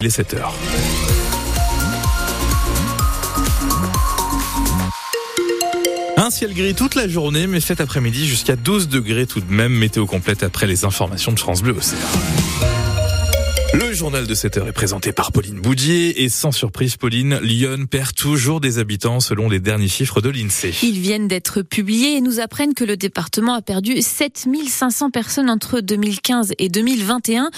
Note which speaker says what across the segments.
Speaker 1: Il est 7 heures. Un ciel gris toute la journée, mais cet après-midi jusqu'à 12 degrés tout de même. Météo complète après les informations de France Bleu Océan. Le journal de 7 heures est présenté par Pauline Boudier et sans surprise, Pauline, Lyon perd toujours des habitants selon les derniers chiffres de l'INSEE.
Speaker 2: Ils viennent d'être publiés et nous apprennent que le département a perdu 7500 personnes entre 2015 et 2021.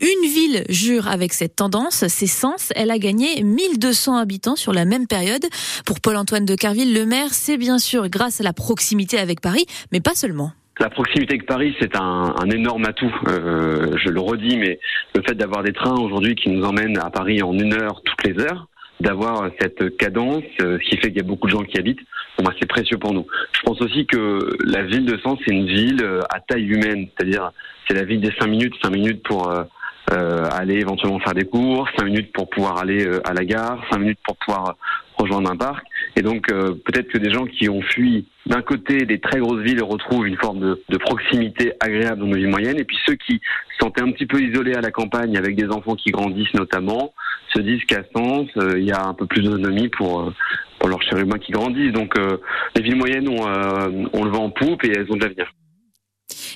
Speaker 2: Une ville jure avec cette tendance, c'est Sens. Elle a gagné 1200 habitants sur la même période. Pour Paul-Antoine de Carville, le maire, c'est bien sûr grâce à la proximité avec Paris, mais pas seulement.
Speaker 3: La proximité avec Paris, c'est un, un, énorme atout. Euh, je le redis, mais le fait d'avoir des trains aujourd'hui qui nous emmènent à Paris en une heure toutes les heures, d'avoir cette cadence, euh, ce qui fait qu'il y a beaucoup de gens qui habitent, pour moi, c'est précieux pour nous. Je pense aussi que la ville de Sens, c'est une ville euh, à taille humaine, c'est-à-dire c'est la ville des cinq minutes, cinq minutes pour euh, aller éventuellement faire des cours, cinq minutes pour pouvoir aller à la gare, cinq minutes pour pouvoir rejoindre un parc. Et donc euh, peut-être que des gens qui ont fui d'un côté des très grosses villes retrouvent une forme de, de, proximité agréable dans nos villes moyennes, et puis ceux qui se sentaient un petit peu isolés à la campagne avec des enfants qui grandissent notamment, se disent qu'à Sens, euh, il y a un peu plus d'autonomie pour, euh, pour leurs chers humains qui grandissent. Donc les villes moyennes ont, ont le vent en poupe et elles ont de l'avenir.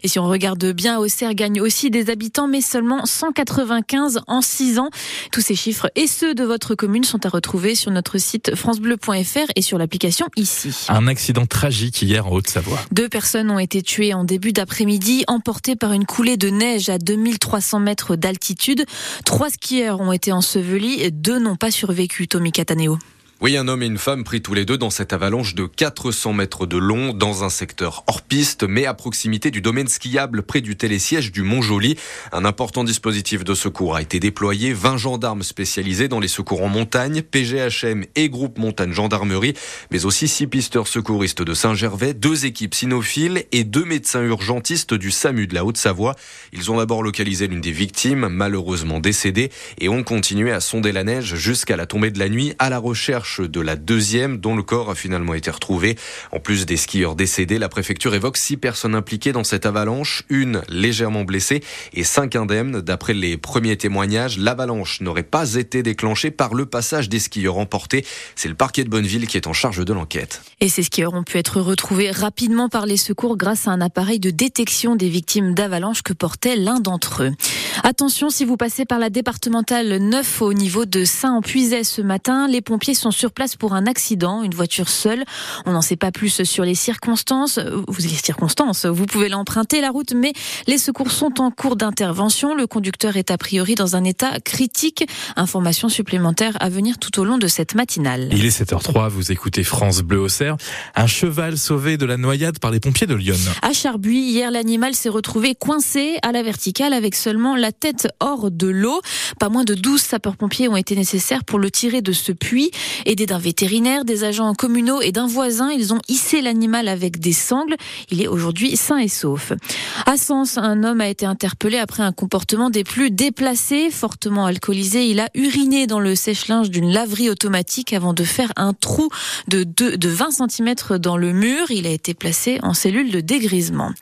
Speaker 2: Et si on regarde bien, Auxerre gagne aussi des habitants, mais seulement 195 en 6 ans. Tous ces chiffres et ceux de votre commune sont à retrouver sur notre site francebleu.fr et sur l'application ici.
Speaker 1: Un accident tragique hier en Haute-Savoie.
Speaker 2: Deux personnes ont été tuées en début d'après-midi, emportées par une coulée de neige à 2300 mètres d'altitude. Trois skieurs ont été ensevelis, deux n'ont pas survécu, Tommy Cataneo.
Speaker 4: Oui, un homme et une femme pris tous les deux dans cette avalanche de 400 mètres de long dans un secteur hors piste, mais à proximité du domaine skiable près du télésiège du Mont-Joli. Un important dispositif de secours a été déployé. 20 gendarmes spécialisés dans les secours en montagne, PGHM et groupe montagne gendarmerie, mais aussi six pisteurs secouristes de Saint-Gervais, deux équipes cynophiles et deux médecins urgentistes du SAMU de la Haute-Savoie. Ils ont d'abord localisé l'une des victimes, malheureusement décédée, et ont continué à sonder la neige jusqu'à la tombée de la nuit à la recherche de la deuxième dont le corps a finalement été retrouvé. En plus des skieurs décédés, la préfecture évoque six personnes impliquées dans cette avalanche, une légèrement blessée et cinq indemnes. D'après les premiers témoignages, l'avalanche n'aurait pas été déclenchée par le passage des skieurs emportés. C'est le parquet de Bonneville qui est en charge de l'enquête.
Speaker 2: Et ces skieurs ont pu être retrouvés rapidement par les secours grâce à un appareil de détection des victimes d'avalanche que portait l'un d'entre eux. Attention, si vous passez par la départementale 9 au niveau de Saint-en-Puisay ce matin, les pompiers sont sur place pour un accident, une voiture seule. On n'en sait pas plus sur les circonstances. Vous, les circonstances, vous pouvez l'emprunter la route, mais les secours sont en cours d'intervention. Le conducteur est a priori dans un état critique. Information supplémentaire à venir tout au long de cette matinale.
Speaker 1: Il est 7h03, vous écoutez France Bleu au Cerf. Un cheval sauvé de la noyade par les pompiers de Lyon.
Speaker 2: À Charbuy, hier, l'animal s'est retrouvé coincé à la verticale avec seulement la tête hors de l'eau. Pas moins de 12 sapeurs-pompiers ont été nécessaires pour le tirer de ce puits. Aidés d'un vétérinaire, des agents communaux et d'un voisin, ils ont hissé l'animal avec des sangles. Il est aujourd'hui sain et sauf. À Sens, un homme a été interpellé après un comportement des plus déplacés. Fortement alcoolisé, il a uriné dans le sèche-linge d'une laverie automatique avant de faire un trou de, de 20 cm dans le mur. Il a été placé en cellule de dégrisement.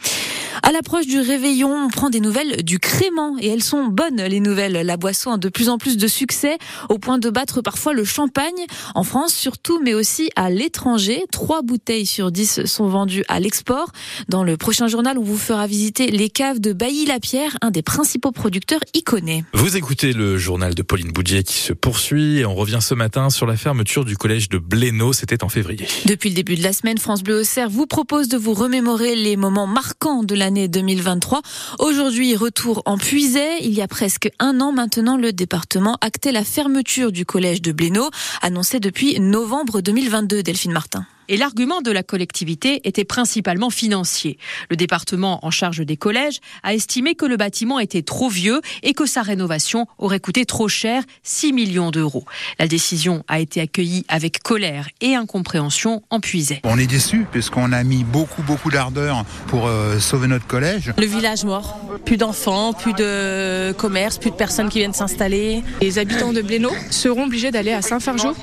Speaker 2: À l'approche du réveillon, on prend des nouvelles du crément et elles sont bonnes les nouvelles. La boisson a de plus en plus de succès au point de battre parfois le champagne en France surtout mais aussi à l'étranger. Trois bouteilles sur dix sont vendues à l'export. Dans le prochain journal, on vous fera visiter les caves de Bailly-la-Pierre, un des principaux producteurs iconés.
Speaker 1: Vous écoutez le journal de Pauline Boudier qui se poursuit et on revient ce matin sur la fermeture du collège de Blénaud, c'était en février.
Speaker 2: Depuis le début de la semaine, France Bleu Auxerre vous propose de vous remémorer les moments marquants de l'année 2023. Aujourd'hui, retour en Puisay. Il y a presque un an maintenant, le département actait la fermeture du collège de Blénaud, annoncée depuis novembre 2022, Delphine Martin
Speaker 5: et l'argument de la collectivité était principalement financier. Le département en charge des collèges a estimé que le bâtiment était trop vieux et que sa rénovation aurait coûté trop cher, 6 millions d'euros. La décision a été accueillie avec colère et incompréhension en puisait.
Speaker 6: On est déçus puisqu'on a mis beaucoup beaucoup d'ardeur pour euh, sauver notre collège.
Speaker 7: Le village mort, plus d'enfants, plus de commerce, plus de personnes qui viennent s'installer.
Speaker 8: Les habitants de Blénaud seront obligés d'aller à Saint-Fargeau,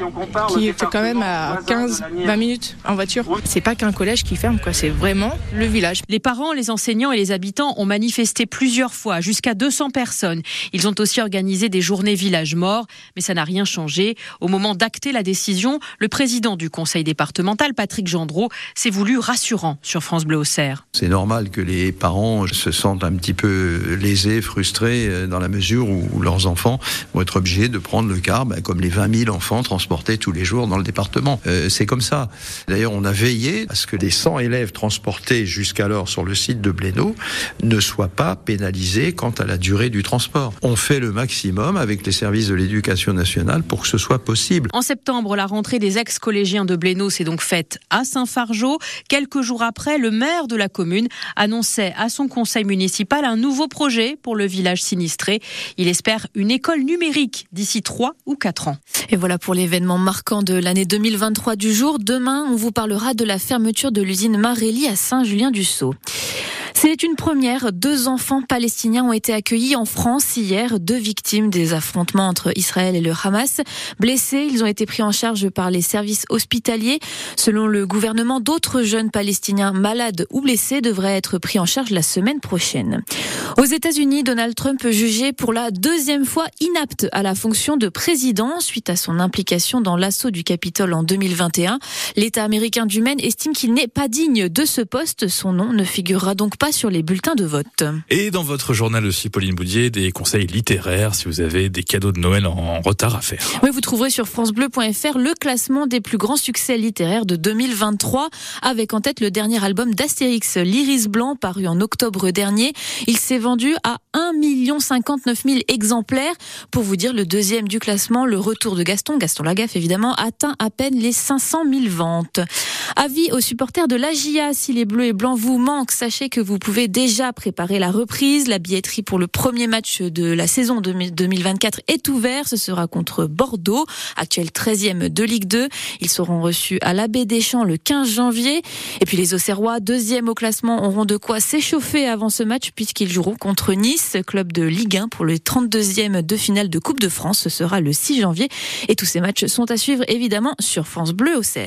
Speaker 8: qui est quand même à 15-20 minutes
Speaker 7: en voiture. C'est pas qu'un collège qui ferme, quoi. C'est vraiment le village.
Speaker 5: Les parents, les enseignants et les habitants ont manifesté plusieurs fois, jusqu'à 200 personnes. Ils ont aussi organisé des journées village morts, mais ça n'a rien changé. Au moment d'acter la décision, le président du conseil départemental, Patrick Gendreau, s'est voulu rassurant sur France Bleu Auxerre.
Speaker 8: C'est normal que les parents se sentent un petit peu lésés, frustrés, euh, dans la mesure où leurs enfants vont être obligés de prendre le car, ben, comme les 20 000 enfants transportés tous les jours dans le département. Euh, c'est comme ça. D'ailleurs, on a veillé à ce que les 100 élèves transportés jusqu'alors sur le site de Blénaud ne soient pas pénalisés quant à la durée du transport. On fait le maximum avec les services de l'éducation nationale pour que ce soit possible.
Speaker 5: En septembre, la rentrée des ex-collégiens de Blénaud s'est donc faite à Saint-Fargeau. Quelques jours après, le maire de la commune annonçait à son conseil municipal un nouveau projet pour le village sinistré. Il espère une école numérique d'ici 3 ou 4 ans.
Speaker 2: Et voilà pour l'événement marquant de l'année 2023 du jour. Demain, on vous parlera de la fermeture de l'usine Marelli à Saint-Julien-du-Sault. C'est une première. Deux enfants palestiniens ont été accueillis en France hier. Deux victimes des affrontements entre Israël et le Hamas. Blessés, ils ont été pris en charge par les services hospitaliers. Selon le gouvernement, d'autres jeunes palestiniens malades ou blessés devraient être pris en charge la semaine prochaine. Aux États-Unis, Donald Trump jugé pour la deuxième fois inapte à la fonction de président suite à son implication dans l'assaut du Capitole en 2021. L'État américain du Maine estime qu'il n'est pas digne de ce poste. Son nom ne figurera donc pas sur les bulletins de vote.
Speaker 1: Et dans votre journal aussi, Pauline Boudier, des conseils littéraires si vous avez des cadeaux de Noël en retard à faire.
Speaker 2: Oui, vous trouverez sur francebleu.fr le classement des plus grands succès littéraires de 2023, avec en tête le dernier album d'Astérix, L'Iris Blanc, paru en octobre dernier. Il s'est vendu à 1 59 000 exemplaires. Pour vous dire, le deuxième du classement, le retour de Gaston, Gaston Lagaffe évidemment, atteint à peine les 500 000 ventes. Avis aux supporters de l'AGIA, si les bleus et blancs vous manquent, sachez que vous pouvez déjà préparer la reprise. La billetterie pour le premier match de la saison 2024 est ouverte. Ce sera contre Bordeaux, actuel 13e de Ligue 2. Ils seront reçus à l'Abbé des Champs le 15 janvier. Et puis les Auxerrois, deuxième au classement, auront de quoi s'échauffer avant ce match puisqu'ils joueront contre Nice, club de Ligue 1 pour le 32e de finale de Coupe de France. Ce sera le 6 janvier. Et tous ces matchs sont à suivre évidemment sur France Bleu Auxerre.